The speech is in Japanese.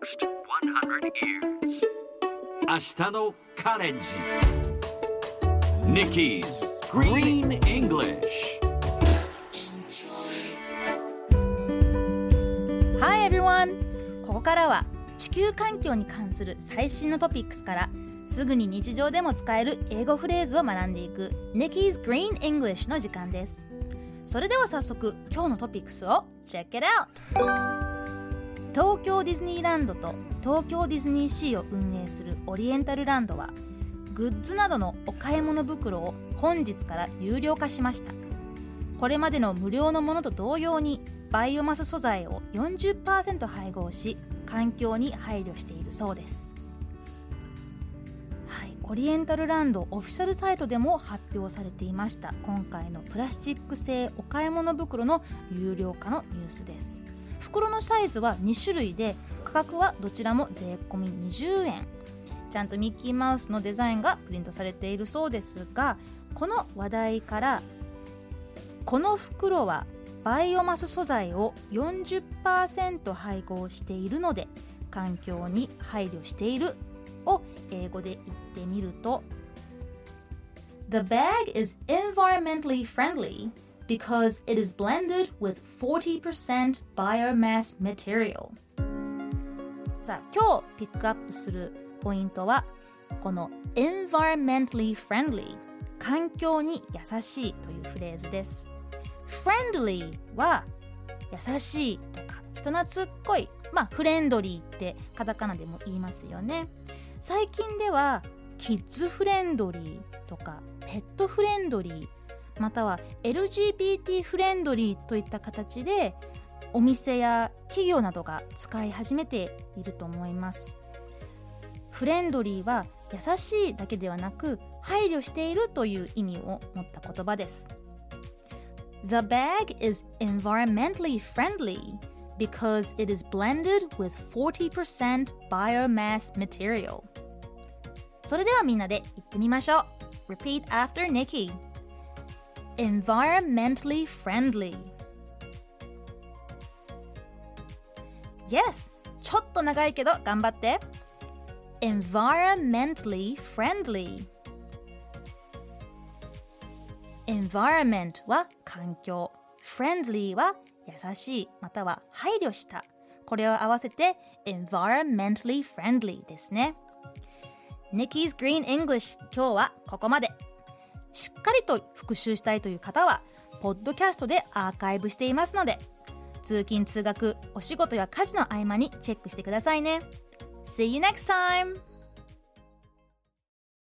next 100 years. 明日のカレンジ Nikki's Green English Hi everyone! ここからは地球環境に関する最新のトピックスからすぐに日常でも使える英語フレーズを学んでいく Nikki's Green English の時間ですそれでは早速今日のトピックスを Check it out! 東京ディズニーランドと東京ディズニーシーを運営するオリエンタルランドはグッズなどのお買い物袋を本日から有料化しました。これまでの無料のものと同様にバイオマス素材を40%配合し環境に配慮しているそうです。はい、オリエンタルランドオフィシャルサイトでも発表されていました今回のプラスチック製お買い物袋の有料化のニュースです。袋のサイズは2種類で価格はどちらも税込み20円。ちゃんとミッキーマウスのデザインがプリントされているそうですがこの話題からこの袋はバイオマス素材を40%配合しているので環境に配慮している。を英語で言ってみると The bag is environmentally friendly. Because it is blended with 40% biomass material. さあ今日ピックアップするポイントはこの environmentally friendly 環境に優しいというフレーズです。friendly は優しいとか人懐っこいまあフレンドリーってカタカナでも言いますよね。最近ではキッズフレンドリーとかペットフレンドリーまたは LGBT フレンドリーといった形でお店や企業などが使い始めていると思いますフレンドリーは優しいだけではなく配慮しているという意味を持った言葉です The bag is environmentally friendly because it is blended with 40% biomass material それではみんなで言ってみましょう Repeat after Nikki environmentally friendly Yes ちょっと長いけど頑張って environmentally friendly environment は環境 friendly は優しいまたは配慮したこれを合わせて environmentally friendly ですね Nikki's Green English 今日はここまでしっかりと復習したいという方はポッドキャストでアーカイブしていますので通勤通学お仕事や家事の合間にチェックしてくださいね See you next time!